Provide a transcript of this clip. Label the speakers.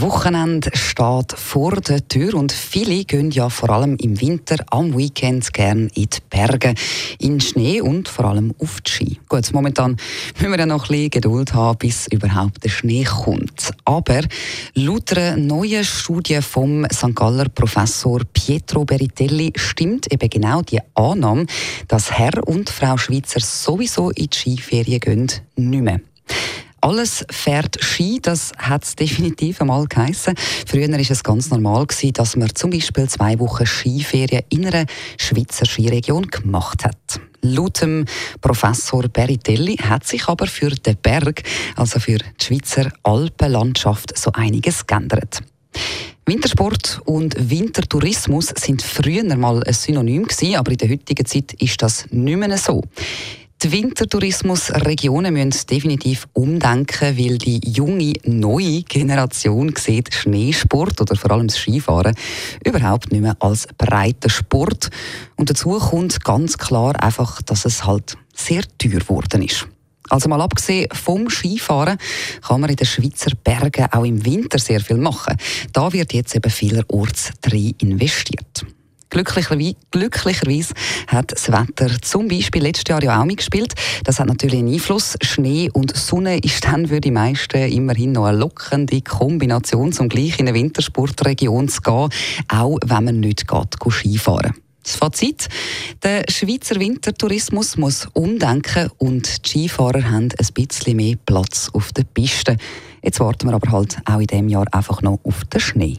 Speaker 1: Wochenende steht vor der Tür und viele gehen ja vor allem im Winter am Weekend gern in die Berge, in Schnee und vor allem auf die Ski. Gut, momentan müssen wir ja noch ein bisschen Geduld haben, bis überhaupt der Schnee kommt. Aber laut einer neuen Studie vom St. Galler Professor Pietro Beritelli stimmt eben genau die Annahme, dass Herr und Frau Schweizer sowieso in die Skiferien gehen, nicht mehr. Alles fährt Ski, das hat es definitiv einmal geheissen. Früher war es ganz normal, gewesen, dass man zum Beispiel zwei Wochen Skiferien in einer Schweizer Skiregion gemacht hat. Laut dem Professor Beritelli hat sich aber für den Berg, also für die Schweizer Alpenlandschaft, so einiges geändert. Wintersport und Wintertourismus sind früher mal ein Synonym gewesen, aber in der heutigen Zeit ist das nicht mehr so. Die Wintertourismusregionen müssen definitiv umdenken, weil die junge, neue Generation sieht Schneesport oder vor allem das Skifahren überhaupt nicht mehr als breiter Sport. Und dazu kommt ganz klar einfach, dass es halt sehr teuer geworden ist. Also mal abgesehen vom Skifahren kann man in den Schweizer Bergen auch im Winter sehr viel machen. Da wird jetzt eben vielerorts drin investiert. Glücklicherweise, glücklicherweise hat das Wetter zum Beispiel letztes Jahr ja auch mitgespielt. Das hat natürlich einen Einfluss. Schnee und Sonne ist dann für die meisten immerhin noch eine lockende Kombination, um gleich in eine Wintersportregion zu gehen, auch wenn man nicht geht, Skifahren das Fazit, der Schweizer Wintertourismus muss umdenken und die Skifahrer haben ein bisschen mehr Platz auf der Piste. Jetzt warten wir aber halt auch in diesem Jahr einfach noch auf den Schnee.